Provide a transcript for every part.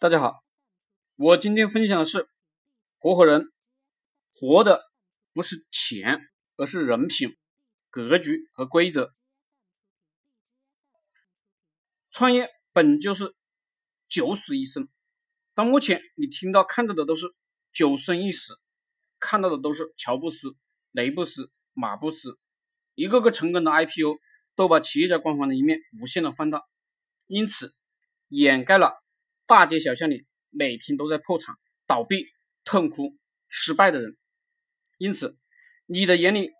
大家好，我今天分享的是合伙人活的不是钱，而是人品、格局和规则。创业本就是九死一生，到目前你听到看到的都是九生一死，看到的都是乔布斯、雷布斯、马布斯，一个个成功的 IPO 都把企业家光环的一面无限的放大，因此掩盖了。大街小巷里每天都在破产、倒闭、痛哭、失败的人，因此你的眼里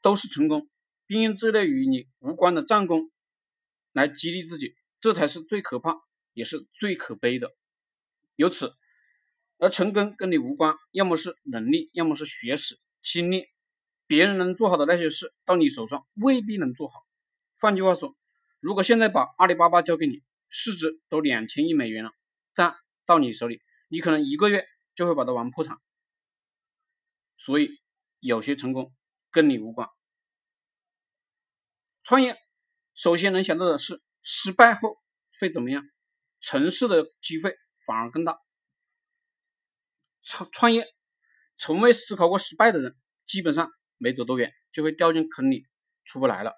都是成功，并用这类与你无关的战功来激励自己，这才是最可怕也是最可悲的。由此，而成功跟你无关，要么是能力，要么是学识、经历，别人能做好的那些事，到你手上未必能做好。换句话说，如果现在把阿里巴巴交给你，市值都两千亿美元了。账到你手里，你可能一个月就会把它玩破产。所以有些成功跟你无关。创业首先能想到的是失败后会怎么样，成事的机会反而更大。创创业从未思考过失败的人，基本上没走多远就会掉进坑里出不来了。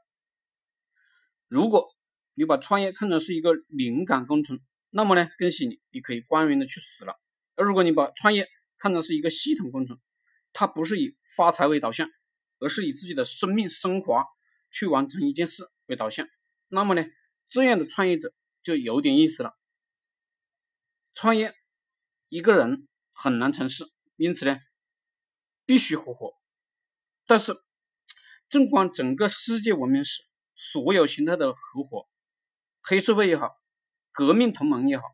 如果你把创业看成是一个灵感工程，那么呢，恭喜你，你可以光荣的去死了。而如果你把创业看成是一个系统工程，它不是以发财为导向，而是以自己的生命升华去完成一件事为导向，那么呢，这样的创业者就有点意思了。创业一个人很难成事，因此呢，必须合伙。但是，纵观整个世界文明史，所有形态的合伙，黑社会也好。革命同盟也好，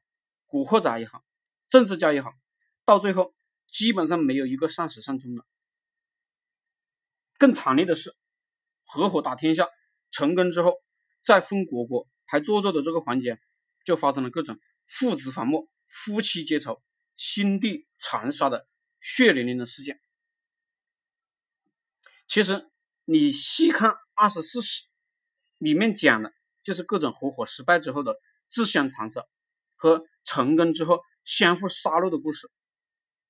古惑仔也好，政治家也好，到最后基本上没有一个善始善终的。更惨烈的是，合伙打天下成功之后，再分国国还做作的这个环节，就发生了各种父子反目、夫妻结仇、兄弟残杀的血淋淋的事件。其实你细看《二十四史》，里面讲的就是各种合伙失败之后的。自相残杀和成功之后相互杀戮的故事，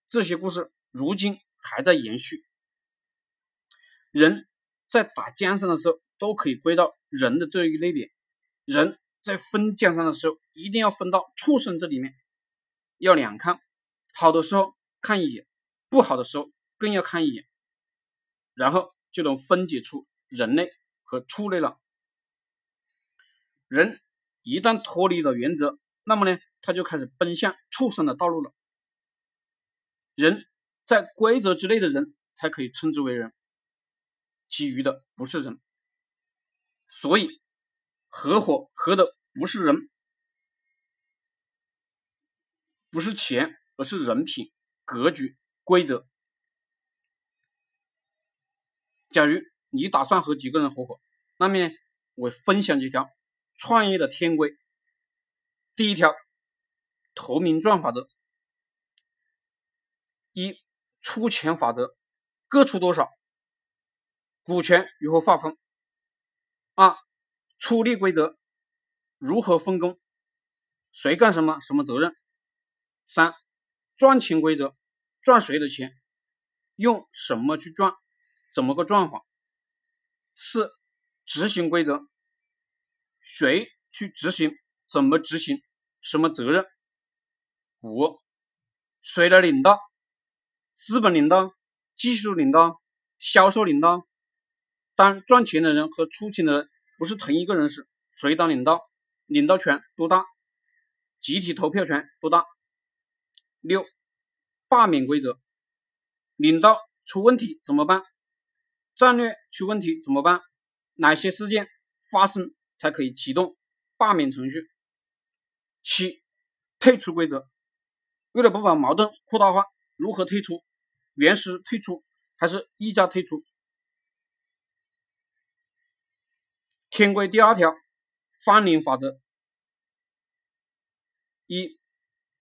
这些故事如今还在延续。人在打江山的时候，都可以归到人的这一类别。人在分江山的时候，一定要分到畜生这里面，要两看，好的时候看一眼，不好的时候更要看一眼，然后就能分解出人类和畜类了。人。一旦脱离了原则，那么呢，他就开始奔向畜生的道路了。人在规则之内的人才可以称之为人，其余的不是人。所以，合伙合的不是人，不是钱，而是人品、格局、规则。假如你打算和几个人合伙，那么呢，我分享几条。创业的天规，第一条，投名状法则：一出钱法则，各出多少？股权如何划分？二出力规则，如何分工？谁干什么？什么责任？三赚钱规则，赚谁的钱？用什么去赚？怎么个赚法？四执行规则。谁去执行？怎么执行？什么责任？五，谁来领导？资本领导、技术领导、销售领导。当赚钱的人和出钱的人不是同一个人时，谁当领导？领导权多大？集体投票权多大？六，罢免规则。领导出问题怎么办？战略出问题怎么办？哪些事件发生？才可以启动罢免程序。七、退出规则，为了不把矛盾扩大化，如何退出？原始退出还是溢价退出？天规第二条，翻脸法则：一、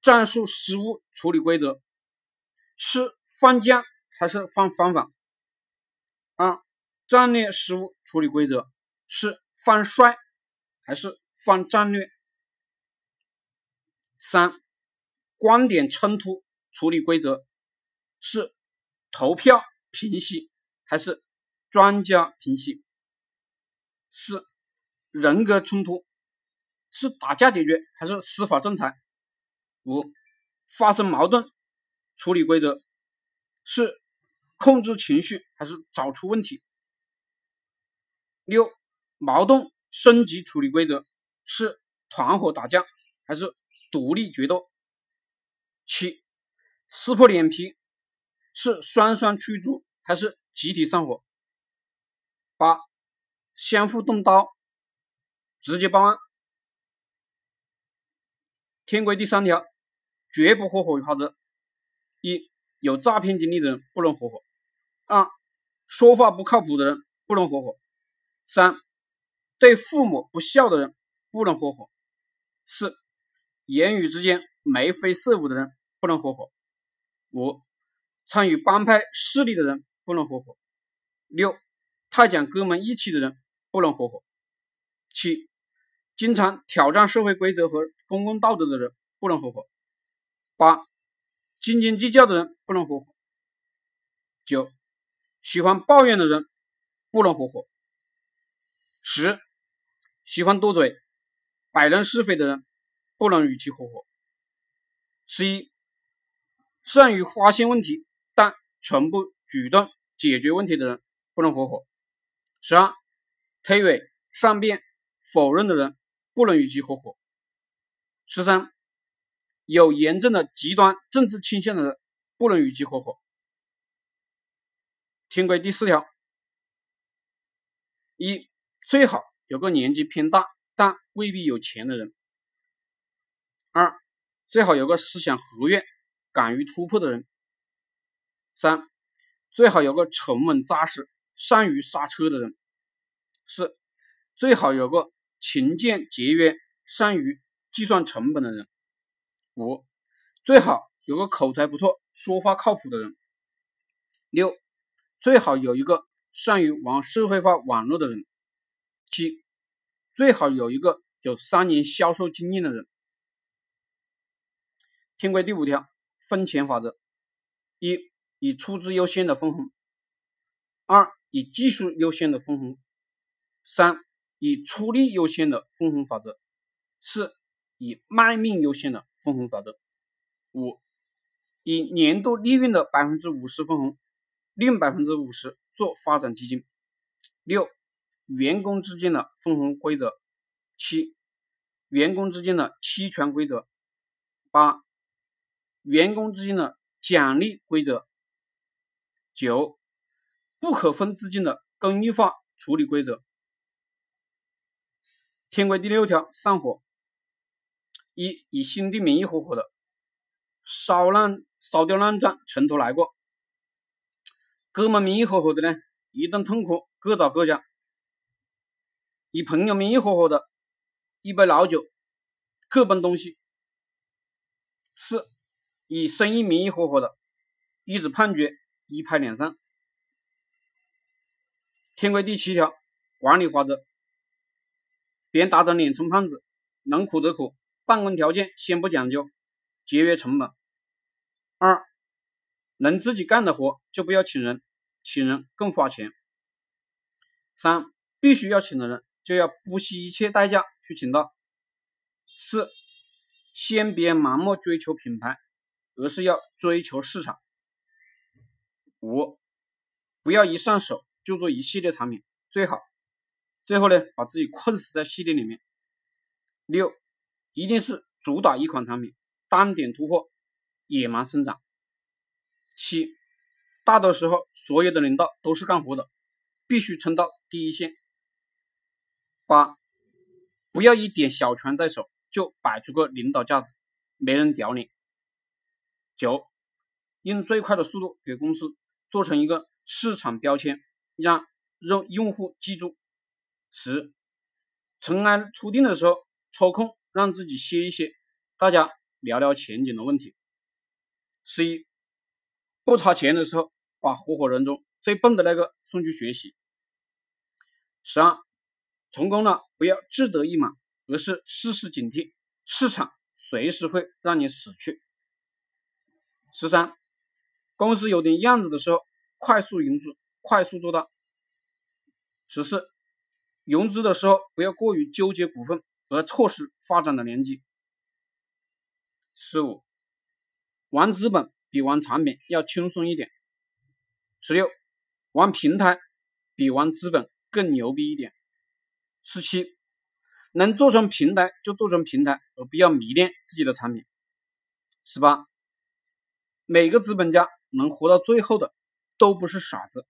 战术失误处理规则，是放将还是放方法？二、战略失误处理规则是放帅。还是放战略。三，观点冲突处理规则是投票平息还是专家平息？四、人格冲突是打架解决还是司法仲裁？五、发生矛盾处理规则是控制情绪还是找出问题？六、矛盾升级处理规则是团伙打架还是独立决斗？七、撕破脸皮是双双驱逐还是集体上火？八、相互动刀直接报案。天规第三条，绝不合伙法则：一、有诈骗经历的人不能合伙；二、说话不靠谱的人不能合伙。三、对父母不孝的人不能合伙；四、言语之间眉飞色舞的人不能合伙；五、参与帮派势力的人不能合伙；六、太讲哥们义气的人不能合伙；七、经常挑战社会规则和公共道德的人不能合伙；八、斤斤计较的人不能合伙；九、喜欢抱怨的人不能合伙。十，喜欢多嘴、摆弄是非的人，不能与其合伙。十一，善于发现问题但从不主动解决问题的人，不能合伙。十二，推诿、善辩、否认的人，不能与其合伙。十三，有严重的极端政治倾向的人，不能与其合伙。天规第四条，一。最好有个年纪偏大但未必有钱的人。二，最好有个思想活跃、敢于突破的人。三，最好有个沉稳扎实、善于刹车的人。四，最好有个勤俭节约、善于计算成本的人。五，最好有个口才不错、说话靠谱的人。六，最好有一个善于玩社会化网络的人。七，最好有一个有三年销售经验的人。天规第五条，分钱法则：一、以出资优先的分红；二、以技术优先的分红；三、以出力优先的分红法则；四、以卖命优先的分红法则；五、以年度利润的百分之五十分红，另百分之五十做发展基金；六。员工之间的分红规则：七、员工之间的期权规则；八、员工之间的奖励规则；九、不可分资金的公益化处理规则。天规第六条，散伙：一、以兄弟名义合伙的，烧烂烧掉烂账，从头来过；哥们名义合伙的呢，一顿痛苦，各找各家。以朋友名义合伙的，一杯老酒，各奔东西。四，以生意名义合伙的，一纸判决，一拍两散。天规第七条，管理法则：别打肿脸充胖子，能苦则苦，办公条件先不讲究，节约成本。二，能自己干的活就不要请人，请人更花钱。三，必须要请的人。就要不惜一切代价去请到。四，先别盲目追求品牌，而是要追求市场。五，不要一上手就做一系列产品，最好最后呢把自己困死在系列里面。六，一定是主打一款产品，单点突破，野蛮生长。七，大多时候所有的领导都是干活的，必须冲到第一线。八，不要一点小权在手就摆出个领导架子，没人屌你。九，用最快的速度给公司做成一个市场标签，让用用户记住。十，尘埃初定的时候抽空让自己歇一歇，大家聊聊前景的问题。十一，不差钱的时候把合伙人中最笨的那个送去学习。十二。成功了，不要志得意满，而是时时警惕，市场随时会让你死去。十三，公司有点样子的时候，快速融资，快速做大。十四，融资的时候不要过于纠结股份，而错失发展的良机。十五，玩资本比玩产品要轻松一点。十六，玩平台比玩资本更牛逼一点。十七，能做成平台就做成平台，而不要迷恋自己的产品。十八。每个资本家能活到最后的都不是傻子。